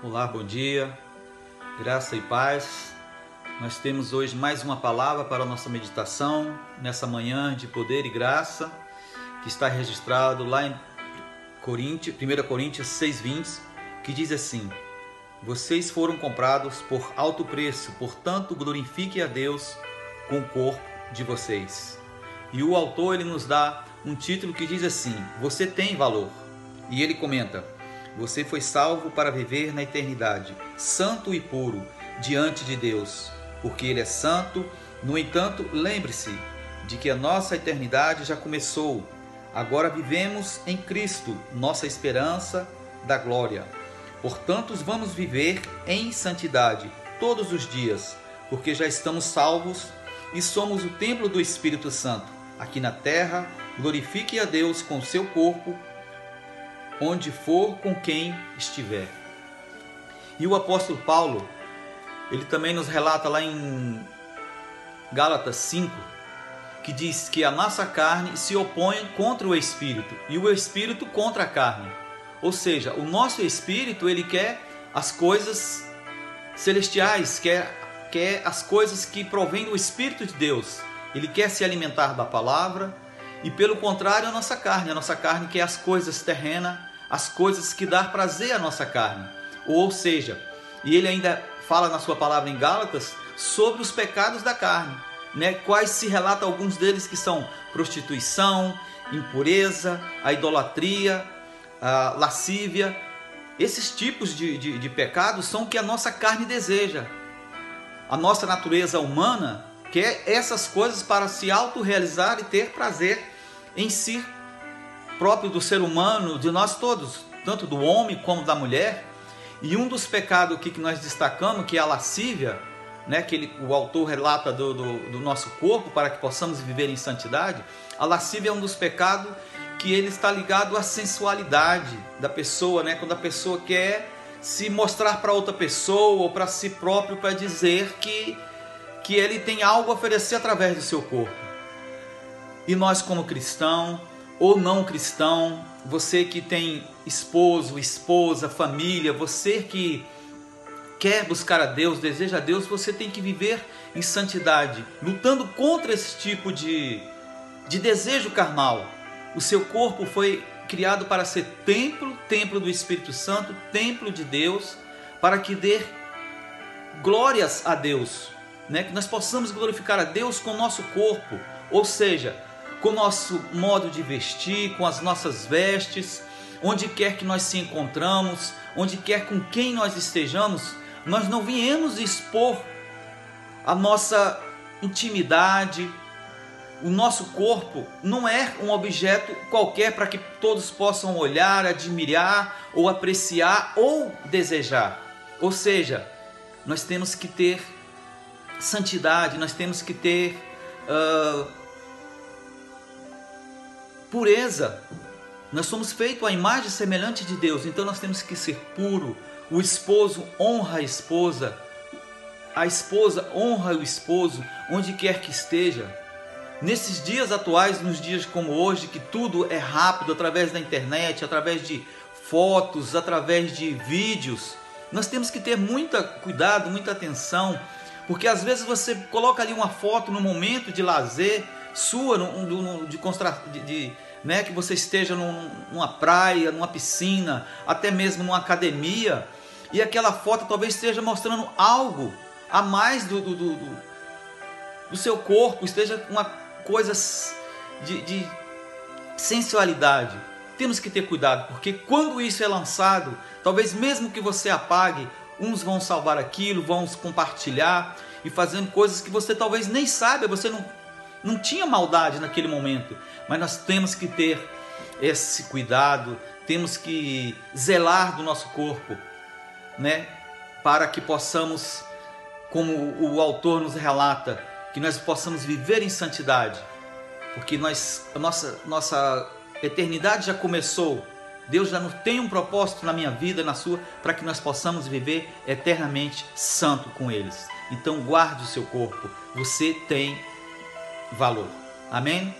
Olá, bom dia, graça e paz. Nós temos hoje mais uma palavra para a nossa meditação nessa manhã de poder e graça, que está registrado lá em Coríntios, 1 Coríntios 6,20, que diz assim: Vocês foram comprados por alto preço, portanto glorifiquem a Deus com o corpo de vocês. E o autor ele nos dá um título que diz assim: Você tem valor. E ele comenta: você foi salvo para viver na eternidade, santo e puro diante de Deus, porque Ele é santo. No entanto, lembre-se de que a nossa eternidade já começou. Agora vivemos em Cristo, nossa esperança da glória. Portanto, vamos viver em santidade todos os dias, porque já estamos salvos e somos o templo do Espírito Santo. Aqui na terra, glorifique a Deus com seu corpo onde for com quem estiver. E o apóstolo Paulo, ele também nos relata lá em Gálatas 5, que diz que a nossa carne se opõe contra o espírito e o espírito contra a carne. Ou seja, o nosso espírito, ele quer as coisas celestiais, quer, quer as coisas que provêm do espírito de Deus. Ele quer se alimentar da palavra, e pelo contrário, a nossa carne, a nossa carne quer as coisas terrenas, as coisas que dá prazer à nossa carne. Ou seja, e ele ainda fala na sua palavra em Gálatas sobre os pecados da carne, né? Quais se relata alguns deles que são prostituição, impureza, a idolatria, a lascívia. Esses tipos de, de, de pecados são o que a nossa carne deseja. A nossa natureza humana quer essas coisas para se autorrealizar e ter prazer em si próprio do ser humano, de nós todos, tanto do homem como da mulher. E um dos pecados aqui que nós destacamos, que é a lascívia, né, que ele, o autor relata do, do, do, nosso corpo para que possamos viver em santidade, a lascívia é um dos pecados que ele está ligado à sensualidade da pessoa, né, quando a pessoa quer se mostrar para outra pessoa ou para si próprio para dizer que, que ele tem algo a oferecer através do seu corpo. E nós, como cristãos, ou não cristão, você que tem esposo, esposa, família, você que quer buscar a Deus, deseja a Deus, você tem que viver em santidade, lutando contra esse tipo de, de desejo carnal. O seu corpo foi criado para ser templo, templo do Espírito Santo, templo de Deus, para que dê glórias a Deus, né? que nós possamos glorificar a Deus com o nosso corpo, ou seja, com o nosso modo de vestir, com as nossas vestes, onde quer que nós se encontramos, onde quer com quem nós estejamos, nós não viemos expor a nossa intimidade, o nosso corpo não é um objeto qualquer para que todos possam olhar, admirar ou apreciar ou desejar. Ou seja, nós temos que ter santidade, nós temos que ter uh, pureza. Nós somos feitos à imagem semelhante de Deus, então nós temos que ser puro. O esposo honra a esposa, a esposa honra o esposo, onde quer que esteja. Nesses dias atuais, nos dias como hoje, que tudo é rápido através da internet, através de fotos, através de vídeos, nós temos que ter muita cuidado, muita atenção, porque às vezes você coloca ali uma foto no momento de lazer, sua de, de, de né, que você esteja num, numa praia, numa piscina, até mesmo numa academia, e aquela foto talvez esteja mostrando algo a mais do, do, do, do seu corpo, esteja uma coisa de, de sensualidade. Temos que ter cuidado, porque quando isso é lançado, talvez mesmo que você apague, uns vão salvar aquilo, vão compartilhar e fazendo coisas que você talvez nem saiba, você não não tinha maldade naquele momento, mas nós temos que ter esse cuidado, temos que zelar do nosso corpo, né? Para que possamos, como o autor nos relata, que nós possamos viver em santidade, porque nós, a nossa, nossa eternidade já começou. Deus já tem um propósito na minha vida, na sua, para que nós possamos viver eternamente santo com eles. Então guarde o seu corpo. Você tem valor. Amém?